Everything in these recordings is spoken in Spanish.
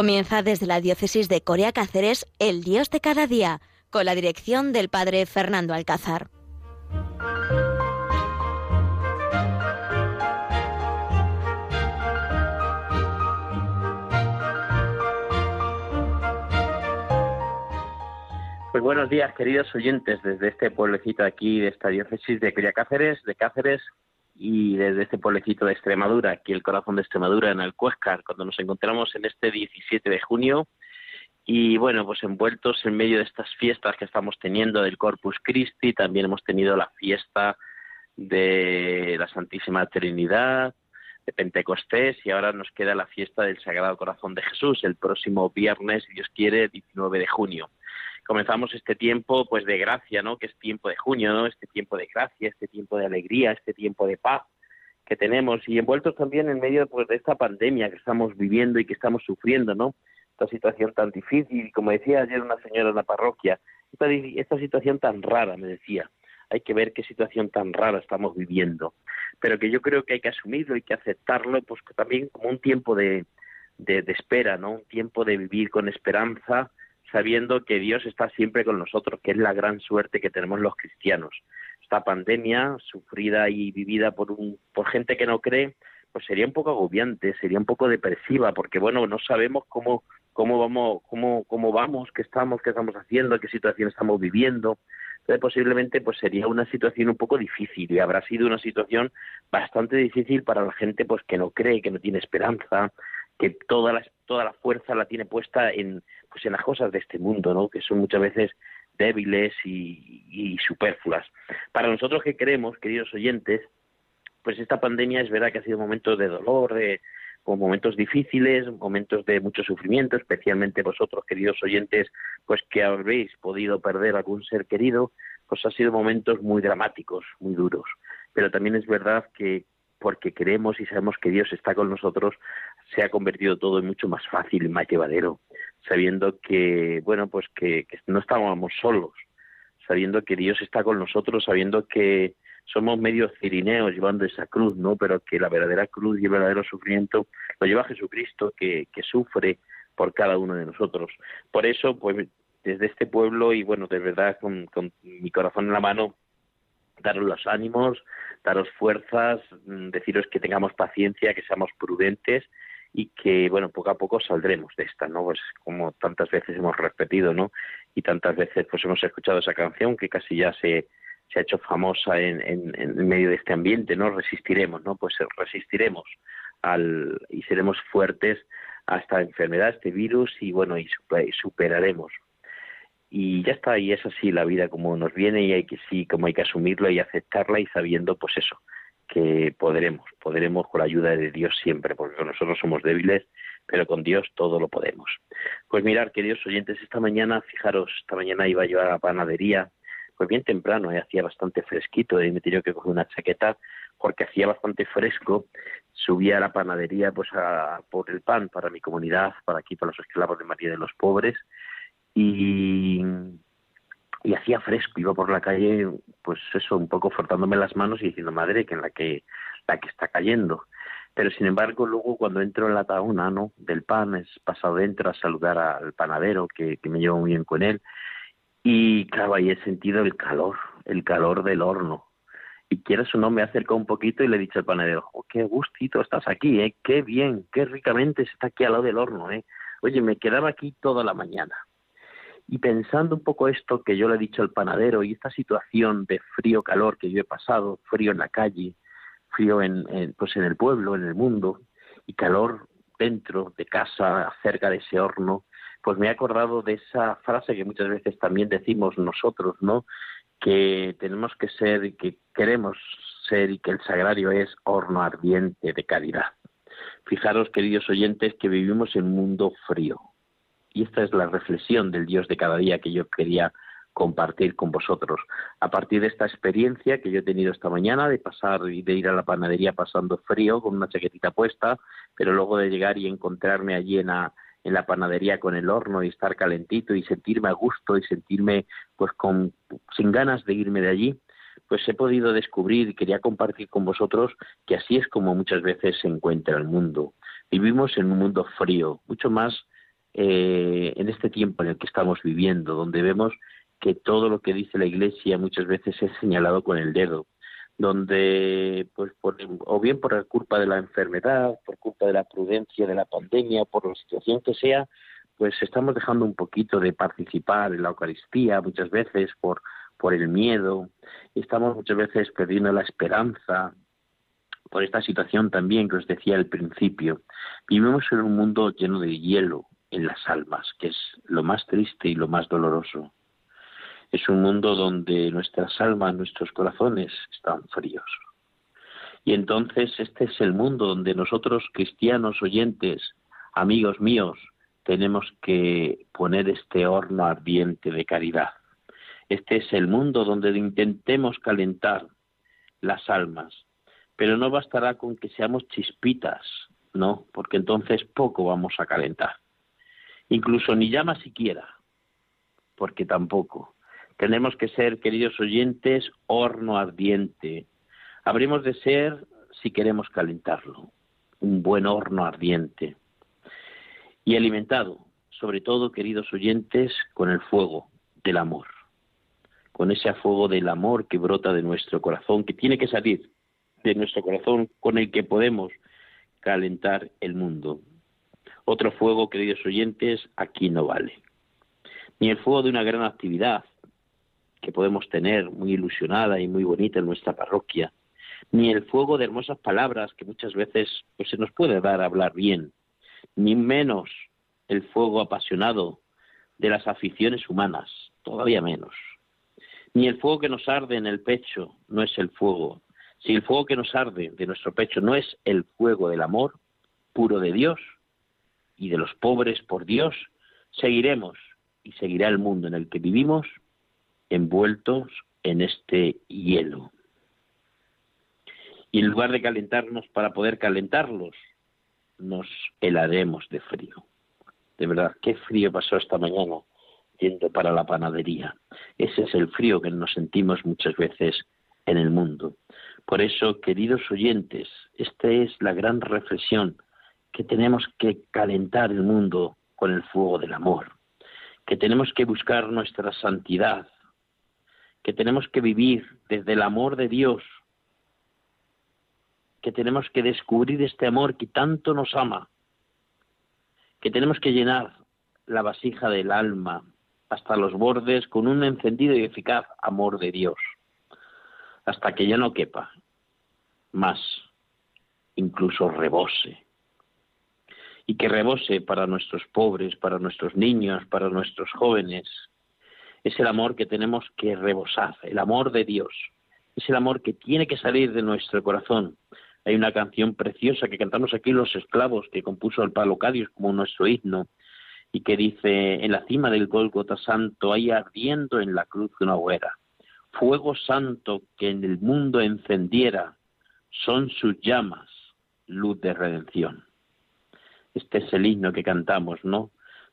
Comienza desde la diócesis de Corea Cáceres El Dios de cada día, con la dirección del padre Fernando Alcázar. Pues buenos días, queridos oyentes, desde este pueblecito aquí de esta diócesis de Corea Cáceres, de Cáceres, y desde este pueblecito de Extremadura, aquí el corazón de Extremadura, en el Cuescar, cuando nos encontramos en este 17 de junio. Y bueno, pues envueltos en medio de estas fiestas que estamos teniendo del Corpus Christi, también hemos tenido la fiesta de la Santísima Trinidad, de Pentecostés y ahora nos queda la fiesta del Sagrado Corazón de Jesús el próximo viernes, si Dios quiere, 19 de junio comenzamos este tiempo pues de gracia, ¿no? Que es tiempo de junio, ¿no? Este tiempo de gracia, este tiempo de alegría, este tiempo de paz que tenemos y envueltos también en medio pues, de esta pandemia que estamos viviendo y que estamos sufriendo, ¿no? Esta situación tan difícil, como decía ayer una señora en la parroquia, esta, esta situación tan rara, me decía, hay que ver qué situación tan rara estamos viviendo, pero que yo creo que hay que asumirlo, hay que aceptarlo, pues también como un tiempo de, de, de espera, ¿no? Un tiempo de vivir con esperanza, sabiendo que Dios está siempre con nosotros, que es la gran suerte que tenemos los cristianos. Esta pandemia, sufrida y vivida por, un, por gente que no cree, pues sería un poco agobiante, sería un poco depresiva, porque bueno, no sabemos cómo, cómo vamos, cómo, cómo vamos, qué estamos, qué estamos haciendo, qué situación estamos viviendo. Entonces posiblemente pues sería una situación un poco difícil y habrá sido una situación bastante difícil para la gente pues que no cree, que no tiene esperanza, que toda la, toda la fuerza la tiene puesta en, pues en las cosas de este mundo, ¿no? que son muchas veces débiles y, superfluas. Para nosotros que creemos, queridos oyentes, pues esta pandemia es verdad que ha sido momentos de dolor, de, momentos difíciles, momentos de mucho sufrimiento, especialmente vosotros, queridos oyentes, pues que habéis podido perder algún ser querido, pues ha sido momentos muy dramáticos, muy duros. Pero también es verdad que porque creemos y sabemos que Dios está con nosotros, se ha convertido todo en mucho más fácil y más llevadero, sabiendo que, bueno, pues que, no estábamos solos, sabiendo que Dios está con nosotros, sabiendo que somos medios cirineos llevando esa cruz, ¿no? Pero que la verdadera cruz y el verdadero sufrimiento lo lleva Jesucristo, que, que sufre por cada uno de nosotros. Por eso, pues desde este pueblo y bueno, de verdad con, con mi corazón en la mano, daros los ánimos, daros fuerzas, mm, deciros que tengamos paciencia, que seamos prudentes y que, bueno, poco a poco saldremos de esta, ¿no? Pues como tantas veces hemos repetido, ¿no? Y tantas veces pues hemos escuchado esa canción que casi ya se, se ha hecho famosa en, en, medio de este ambiente, ¿no? Resistiremos, ¿no? Pues resistiremos al, y seremos fuertes a esta enfermedad, a este virus y, bueno, y superaremos y ya está, y es así la vida como nos viene y hay que sí, como hay que asumirlo y aceptarla y sabiendo pues eso, que podremos, podremos con la ayuda de Dios siempre, porque nosotros somos débiles, pero con Dios todo lo podemos. Pues mirar, queridos oyentes, esta mañana, fijaros, esta mañana iba yo a la panadería, pues bien temprano, ¿eh? hacía bastante fresquito, y me tenía que coger una chaqueta porque hacía bastante fresco, subí a la panadería pues a, por el pan para mi comunidad, para aquí, para los esclavos de María de los Pobres, y, y hacía fresco, iba por la calle, pues eso, un poco frotándome las manos y diciendo, madre, que en la que, la que está cayendo. Pero sin embargo, luego cuando entro en la tauna ¿no? del pan, es pasado dentro a saludar al panadero, que, que me llevo muy bien con él, y claro, ahí he sentido el calor, el calor del horno. Y quieras o no, me acercó un poquito y le he dicho al panadero, oh, qué gustito estás aquí, ¿eh? qué bien, qué ricamente está aquí al lado del horno. ¿eh? Oye, me quedaba aquí toda la mañana. Y pensando un poco esto que yo le he dicho al panadero y esta situación de frío-calor que yo he pasado, frío en la calle, frío en, pues en el pueblo, en el mundo, y calor dentro de casa, cerca de ese horno, pues me he acordado de esa frase que muchas veces también decimos nosotros, ¿no? Que tenemos que ser y que queremos ser y que el sagrario es horno ardiente de caridad. Fijaros, queridos oyentes, que vivimos en un mundo frío, y esta es la reflexión del Dios de cada día que yo quería compartir con vosotros. A partir de esta experiencia que yo he tenido esta mañana de pasar y de ir a la panadería pasando frío con una chaquetita puesta, pero luego de llegar y encontrarme allí en la, en la panadería con el horno y estar calentito y sentirme a gusto y sentirme pues con sin ganas de irme de allí, pues he podido descubrir y quería compartir con vosotros que así es como muchas veces se encuentra el mundo. Vivimos en un mundo frío, mucho más eh, en este tiempo en el que estamos viviendo, donde vemos que todo lo que dice la Iglesia muchas veces es señalado con el dedo, donde, pues, o bien por culpa de la enfermedad, por culpa de la prudencia de la pandemia, por la situación que sea, pues estamos dejando un poquito de participar en la Eucaristía muchas veces por, por el miedo, estamos muchas veces perdiendo la esperanza por esta situación también que os decía al principio. Vivimos en un mundo lleno de hielo en las almas, que es lo más triste y lo más doloroso. Es un mundo donde nuestras almas, nuestros corazones están fríos. Y entonces este es el mundo donde nosotros, cristianos oyentes, amigos míos, tenemos que poner este horno ardiente de caridad. Este es el mundo donde intentemos calentar las almas, pero no bastará con que seamos chispitas, ¿no? Porque entonces poco vamos a calentar. Incluso ni llama siquiera, porque tampoco. Tenemos que ser, queridos oyentes, horno ardiente. Habremos de ser, si queremos calentarlo, un buen horno ardiente. Y alimentado, sobre todo, queridos oyentes, con el fuego del amor. Con ese fuego del amor que brota de nuestro corazón, que tiene que salir de nuestro corazón, con el que podemos calentar el mundo. Otro fuego, queridos oyentes, aquí no vale. Ni el fuego de una gran actividad, que podemos tener muy ilusionada y muy bonita en nuestra parroquia, ni el fuego de hermosas palabras que muchas veces pues, se nos puede dar a hablar bien, ni menos el fuego apasionado de las aficiones humanas, todavía menos. Ni el fuego que nos arde en el pecho no es el fuego. Si el fuego que nos arde de nuestro pecho no es el fuego del amor puro de Dios y de los pobres por Dios, seguiremos y seguirá el mundo en el que vivimos envueltos en este hielo. Y en lugar de calentarnos para poder calentarlos, nos helaremos de frío. De verdad, qué frío pasó esta mañana yendo para la panadería. Ese es el frío que nos sentimos muchas veces en el mundo. Por eso, queridos oyentes, esta es la gran reflexión, que tenemos que calentar el mundo con el fuego del amor, que tenemos que buscar nuestra santidad, que tenemos que vivir desde el amor de Dios, que tenemos que descubrir este amor que tanto nos ama, que tenemos que llenar la vasija del alma hasta los bordes con un encendido y eficaz amor de Dios, hasta que ya no quepa más, incluso rebose. Y que rebose para nuestros pobres, para nuestros niños, para nuestros jóvenes, es el amor que tenemos que rebosar, el amor de Dios. Es el amor que tiene que salir de nuestro corazón. Hay una canción preciosa que cantamos aquí los esclavos que compuso el Cadios como nuestro himno y que dice en la cima del Gólgota Santo hay ardiendo en la cruz una hoguera, fuego santo que en el mundo encendiera, son sus llamas, luz de redención. Este es el himno que cantamos, ¿no?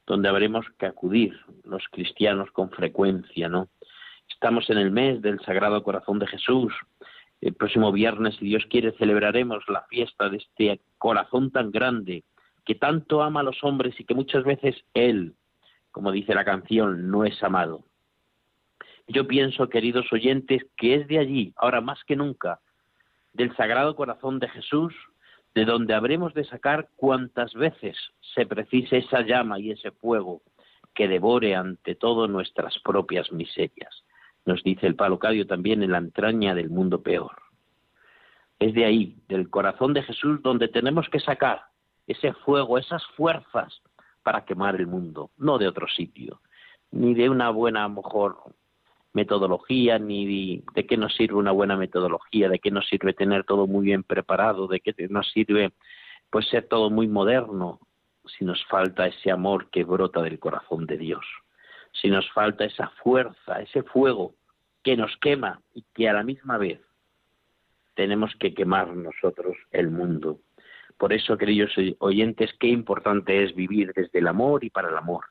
donde habremos que acudir los cristianos con frecuencia, ¿no? Estamos en el mes del Sagrado Corazón de Jesús. El próximo viernes, si Dios quiere, celebraremos la fiesta de este corazón tan grande que tanto ama a los hombres y que muchas veces Él, como dice la canción, no es amado. Yo pienso, queridos oyentes, que es de allí, ahora más que nunca, del Sagrado Corazón de Jesús, de donde habremos de sacar cuantas veces se precise esa llama y ese fuego que devore ante todo nuestras propias miserias. Nos dice el Palocadio también en la entraña del mundo peor. Es de ahí, del corazón de Jesús, donde tenemos que sacar ese fuego, esas fuerzas para quemar el mundo, no de otro sitio, ni de una buena, mejor, metodología, ni de qué nos sirve una buena metodología, de qué nos sirve tener todo muy bien preparado, de qué nos sirve pues ser todo muy moderno, si nos falta ese amor que brota del corazón de Dios, si nos falta esa fuerza, ese fuego que nos quema y que a la misma vez tenemos que quemar nosotros el mundo. Por eso, queridos oyentes, qué importante es vivir desde el amor y para el amor.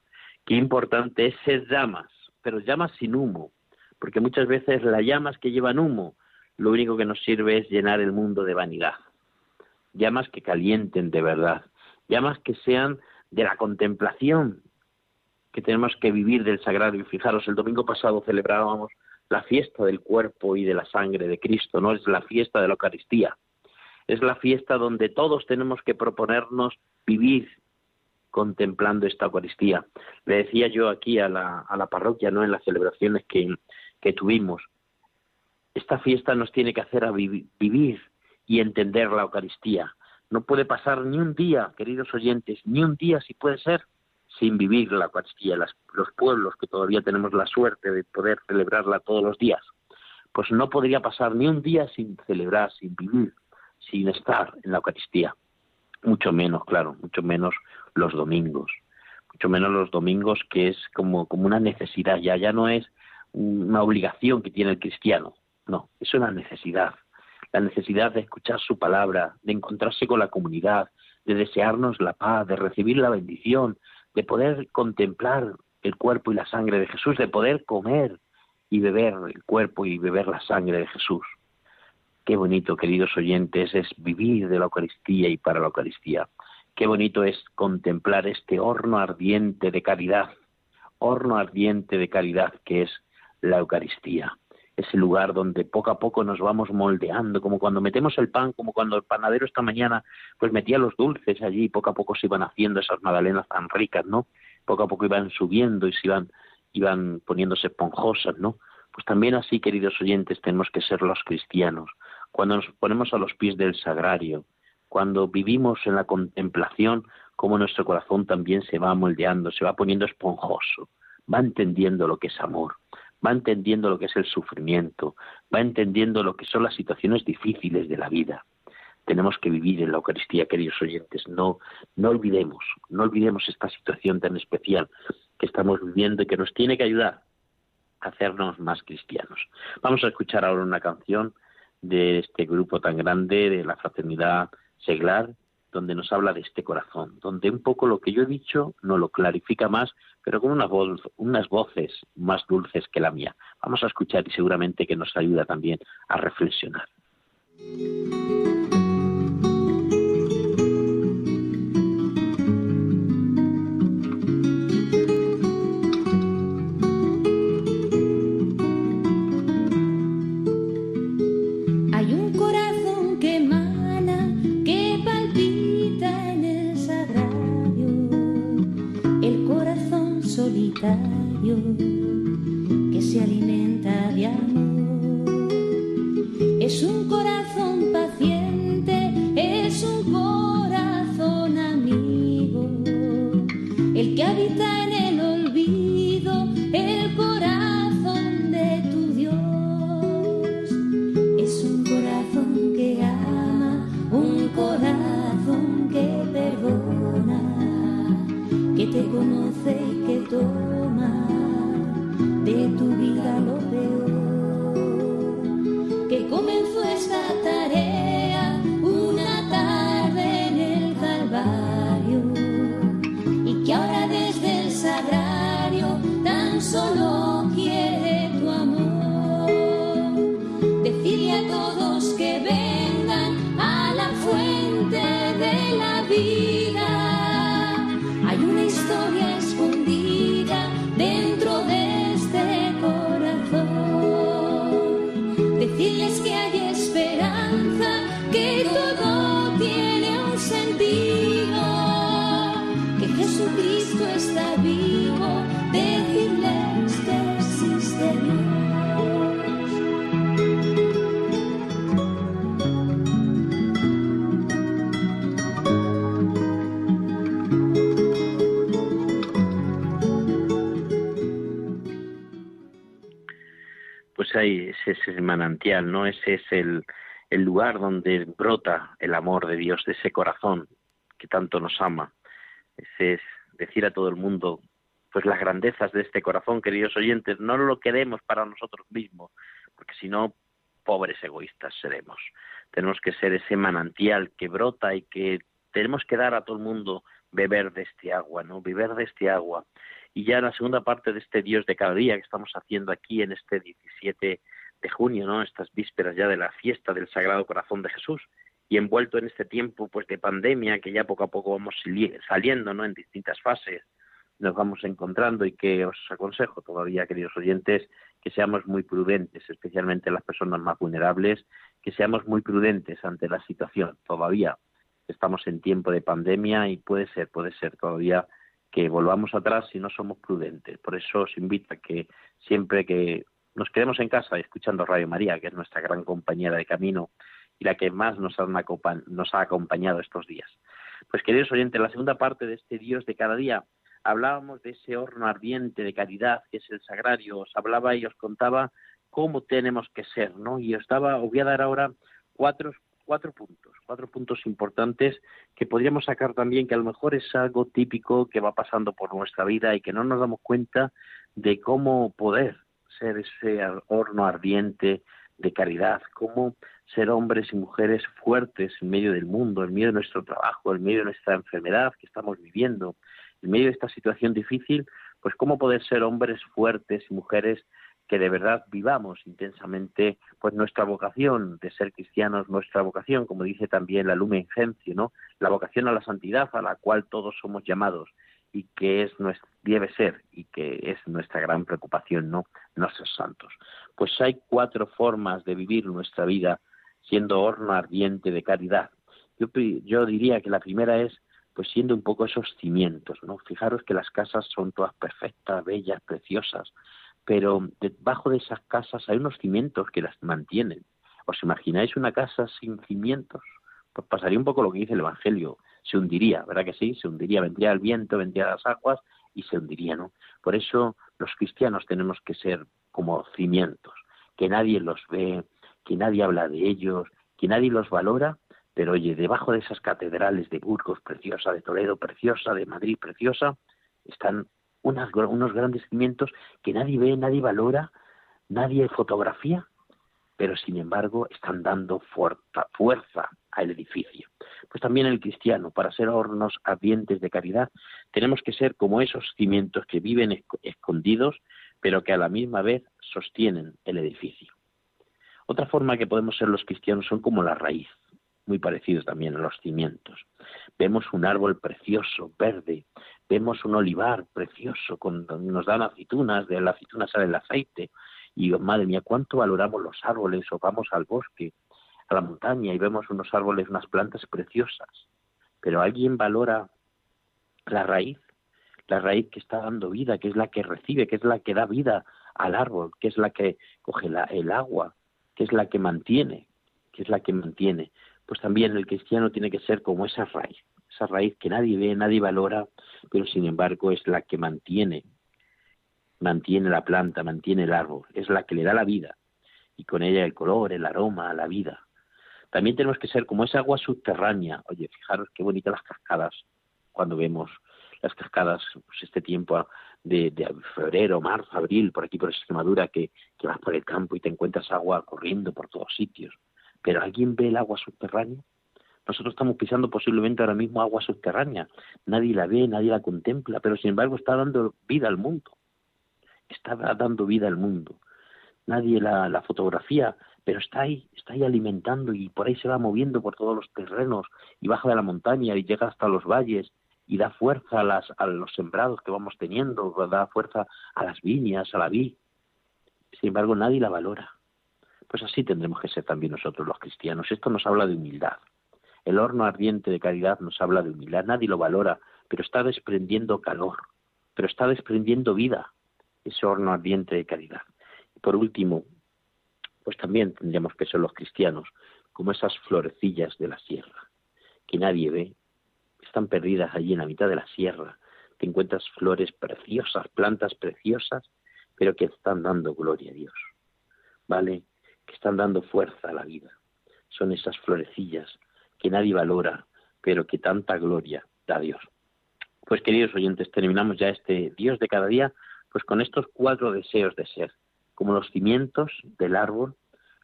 Qué importante es ser llamas, pero llamas sin humo, porque muchas veces las llamas que llevan humo, lo único que nos sirve es llenar el mundo de vanidad. Llamas que calienten de verdad, llamas que sean de la contemplación que tenemos que vivir del sagrario. Fijaros, el domingo pasado celebrábamos la fiesta del cuerpo y de la sangre de Cristo, no es la fiesta de la Eucaristía. Es la fiesta donde todos tenemos que proponernos vivir contemplando esta Eucaristía. Le decía yo aquí a la, a la parroquia, ¿no? En las celebraciones que, que tuvimos. Esta fiesta nos tiene que hacer a vivir y entender la Eucaristía. No puede pasar ni un día, queridos oyentes, ni un día, si puede ser, sin vivir la Eucaristía. los pueblos que todavía tenemos la suerte de poder celebrarla todos los días, pues no podría pasar ni un día sin celebrar, sin vivir, sin estar en la Eucaristía. Mucho menos, claro, mucho menos los domingos. Mucho menos los domingos, que es como, como una necesidad, ya, ya no es una obligación que tiene el cristiano, no, es una necesidad. La necesidad de escuchar su palabra, de encontrarse con la comunidad, de desearnos la paz, de recibir la bendición, de poder contemplar el cuerpo y la sangre de Jesús, de poder comer y beber el cuerpo y beber la sangre de Jesús. Qué bonito, queridos oyentes, es vivir de la Eucaristía y para la Eucaristía. Qué bonito es contemplar este horno ardiente de caridad, horno ardiente de caridad que es la Eucaristía ese lugar donde poco a poco nos vamos moldeando, como cuando metemos el pan, como cuando el panadero esta mañana pues metía los dulces allí y poco a poco se iban haciendo esas magdalenas tan ricas, ¿no? Poco a poco iban subiendo y se iban, iban poniéndose esponjosas, ¿no? Pues también así, queridos oyentes, tenemos que ser los cristianos. Cuando nos ponemos a los pies del sagrario, cuando vivimos en la contemplación, como nuestro corazón también se va moldeando, se va poniendo esponjoso, va entendiendo lo que es amor va entendiendo lo que es el sufrimiento, va entendiendo lo que son las situaciones difíciles de la vida. Tenemos que vivir en la Eucaristía, queridos oyentes. No, no olvidemos, no olvidemos esta situación tan especial que estamos viviendo y que nos tiene que ayudar a hacernos más cristianos. Vamos a escuchar ahora una canción de este grupo tan grande de la fraternidad seglar donde nos habla de este corazón, donde un poco lo que yo he dicho no lo clarifica más, pero con una voz, unas voces más dulces que la mía. Vamos a escuchar y seguramente que nos ayuda también a reflexionar. Es un corazón paciente, es un corazón amigo, el que habita es el manantial, ¿no? Ese es el, el lugar donde brota el amor de Dios, de ese corazón que tanto nos ama. Ese es decir a todo el mundo, pues las grandezas de este corazón, queridos oyentes, no lo queremos para nosotros mismos, porque si no, pobres egoístas seremos. Tenemos que ser ese manantial que brota y que tenemos que dar a todo el mundo beber de este agua, ¿no? Beber de este agua y ya la segunda parte de este Dios de cada día que estamos haciendo aquí en este 17 de junio, ¿no? Estas vísperas ya de la fiesta del Sagrado Corazón de Jesús, y envuelto en este tiempo pues de pandemia que ya poco a poco vamos saliendo no en distintas fases nos vamos encontrando y que os aconsejo todavía queridos oyentes que seamos muy prudentes especialmente las personas más vulnerables que seamos muy prudentes ante la situación. Todavía estamos en tiempo de pandemia y puede ser puede ser todavía que volvamos atrás si no somos prudentes. Por eso os invito a que siempre que nos quedemos en casa escuchando Radio María que es nuestra gran compañera de camino y la que más nos, nos ha acompañado estos días. Pues queridos oyentes, la segunda parte de este Dios de cada día hablábamos de ese horno ardiente de caridad que es el sagrario, os hablaba y os contaba cómo tenemos que ser, ¿no? Y os, daba, os voy a dar ahora cuatro, cuatro puntos, cuatro puntos importantes que podríamos sacar también que a lo mejor es algo típico que va pasando por nuestra vida y que no nos damos cuenta de cómo poder ser ese horno ardiente de caridad, cómo ser hombres y mujeres fuertes en medio del mundo, en medio de nuestro trabajo, en medio de nuestra enfermedad que estamos viviendo, en medio de esta situación difícil, pues cómo poder ser hombres fuertes y mujeres que de verdad vivamos intensamente pues nuestra vocación de ser cristianos, nuestra vocación, como dice también la Lumen Gentium, ¿no? La vocación a la santidad a la cual todos somos llamados y que es debe ser y que es nuestra gran preocupación, ¿no? No ser santos. Pues hay cuatro formas de vivir nuestra vida siendo horno ardiente de caridad. Yo, yo diría que la primera es pues siendo un poco esos cimientos, ¿no? Fijaros que las casas son todas perfectas, bellas, preciosas, pero debajo de esas casas hay unos cimientos que las mantienen. ¿Os imagináis una casa sin cimientos? Pues pasaría un poco lo que dice el Evangelio, se hundiría, ¿verdad que sí? Se hundiría, vendría el viento, vendría las aguas y se hundiría, ¿no? Por eso los cristianos tenemos que ser como cimientos, que nadie los ve, que nadie habla de ellos, que nadie los valora, pero oye, debajo de esas catedrales de Burgos preciosa, de Toledo preciosa, de Madrid preciosa, están unos grandes cimientos que nadie ve, nadie valora, nadie fotografía, pero sin embargo están dando fuerza, al edificio. Pues también el cristiano, para ser hornos ardientes de caridad, tenemos que ser como esos cimientos que viven escondidos, pero que a la misma vez sostienen el edificio. Otra forma que podemos ser los cristianos son como la raíz, muy parecidos también a los cimientos. Vemos un árbol precioso, verde, vemos un olivar precioso, con, nos dan aceitunas, de la aceituna sale el aceite, y madre mía, cuánto valoramos los árboles, o vamos al bosque, a la montaña, y vemos unos árboles, unas plantas preciosas, pero alguien valora la raíz, la raíz que está dando vida, que es la que recibe, que es la que da vida al árbol, que es la que coge el agua, que es la que mantiene, que es la que mantiene. Pues también el cristiano tiene que ser como esa raíz, esa raíz que nadie ve, nadie valora, pero sin embargo es la que mantiene, mantiene la planta, mantiene el árbol, es la que le da la vida y con ella el color, el aroma, la vida. También tenemos que ser como esa agua subterránea. Oye, fijaros qué bonitas las cascadas cuando vemos las cascadas, pues este tiempo de, febrero, marzo, abril, por aquí por Extremadura, que, que vas por el campo y te encuentras agua corriendo por todos sitios. Pero ¿alguien ve el agua subterránea? Nosotros estamos pisando posiblemente ahora mismo agua subterránea. Nadie la ve, nadie la contempla, pero sin embargo está dando vida al mundo. Está dando vida al mundo. Nadie la, fotografía, pero está ahí, está ahí alimentando y por ahí se va moviendo por todos los terrenos y baja de la montaña y llega hasta los valles y da fuerza a, las, a los sembrados que vamos teniendo, da fuerza a las viñas, a la vid. Sin embargo, nadie la valora. Pues así tendremos que ser también nosotros los cristianos. Esto nos habla de humildad. El horno ardiente de caridad nos habla de humildad. Nadie lo valora, pero está desprendiendo calor, pero está desprendiendo vida, ese horno ardiente de caridad. Y por último, pues también tendríamos que ser los cristianos, como esas florecillas de la sierra, que nadie ve, están perdidas allí en la mitad de la sierra. Te encuentras flores preciosas, plantas preciosas, pero que están dando gloria a Dios. ¿Vale? Que están dando fuerza a la vida. Son esas florecillas que nadie valora, pero que tanta gloria da a Dios. Pues queridos oyentes, terminamos ya este Dios de cada día, pues con estos cuatro deseos de ser, como los cimientos del árbol,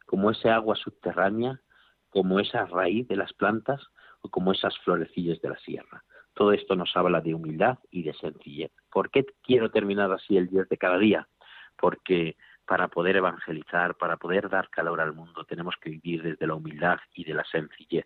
como ese agua subterránea, como esa raíz de las plantas o como esas florecillas de la sierra. Todo esto nos habla de humildad y de sencillez. ¿Por qué quiero terminar así el Dios de cada día? Porque para poder evangelizar, para poder dar calor al mundo, tenemos que vivir desde la humildad y de la sencillez.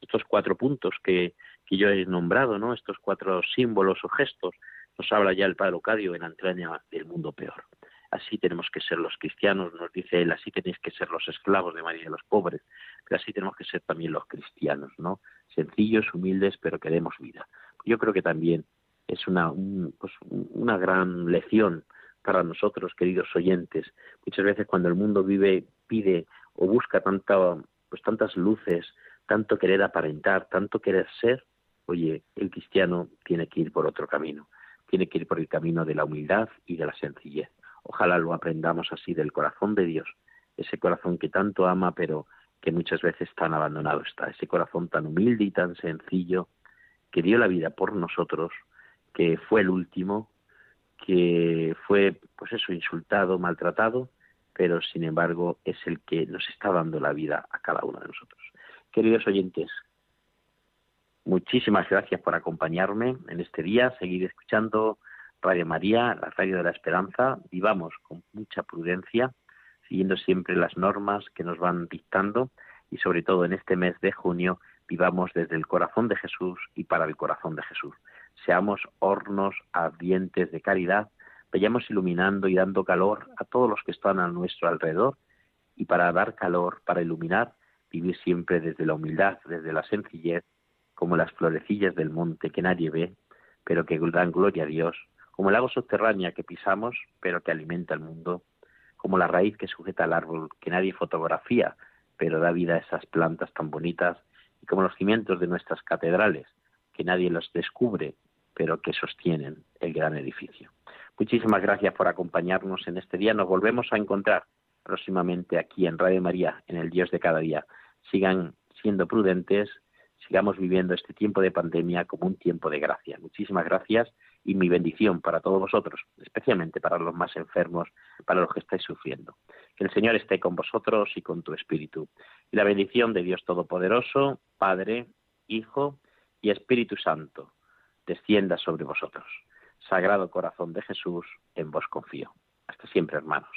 estos cuatro puntos que, que yo he nombrado, ¿no? Estos cuatro símbolos o gestos, nos habla ya el Padre Ocadio en la entraña del mundo peor. Así tenemos que ser los cristianos, nos dice él, así tenéis que ser los esclavos de María y los pobres, pero así tenemos que ser también los cristianos, ¿no? Sencillos, humildes, pero que demos vida. Yo creo que también es una, pues, una gran lección para nosotros, queridos oyentes. Muchas veces cuando el mundo vive, pide o busca tanta, pues tantas luces, tanto querer aparentar, tanto querer ser, oye, el cristiano tiene que ir por otro camino, tiene que ir por el camino de la humildad y de la sencillez. Ojalá lo aprendamos así del corazón de Dios, ese corazón que tanto ama, pero que muchas veces tan abandonado está, ese corazón tan humilde y tan sencillo, que dio la vida por nosotros, que fue el último, que fue, pues eso, insultado, maltratado, pero sin embargo es el que nos está dando la vida a cada uno de nosotros. Queridos oyentes, muchísimas gracias por acompañarme en este día, seguir escuchando Radio María, la radio de la esperanza, vivamos con mucha prudencia, siguiendo siempre las normas que nos van dictando y sobre todo en este mes de junio vivamos desde el corazón de Jesús y para el corazón de Jesús. Seamos hornos ardientes de caridad, vayamos iluminando y dando calor a todos los que están a nuestro alrededor y para dar calor, para iluminar, vivir siempre desde la humildad, desde la sencillez, como las florecillas del monte que nadie ve, pero que dan gloria a Dios, como el agua subterránea que pisamos, pero que alimenta el mundo, como la raíz que sujeta al árbol que nadie fotografía, pero da vida a esas plantas tan bonitas, y como los cimientos de nuestras catedrales, que nadie los descubre, pero que sostienen el gran edificio. Muchísimas gracias por acompañarnos en este día. Nos volvemos a encontrar próximamente aquí en Radio María, en el Dios de cada día. Sigan siendo prudentes, sigamos viviendo este tiempo de pandemia como un tiempo de gracia. Muchísimas gracias y mi bendición para todos vosotros, especialmente para los más enfermos, para los que estáis sufriendo. Que el Señor esté con vosotros y con tu espíritu. Y la bendición de Dios Todopoderoso, Padre, Hijo y Espíritu Santo, descienda sobre vosotros. Sagrado Corazón de Jesús, en vos confío. Hasta siempre, hermanos.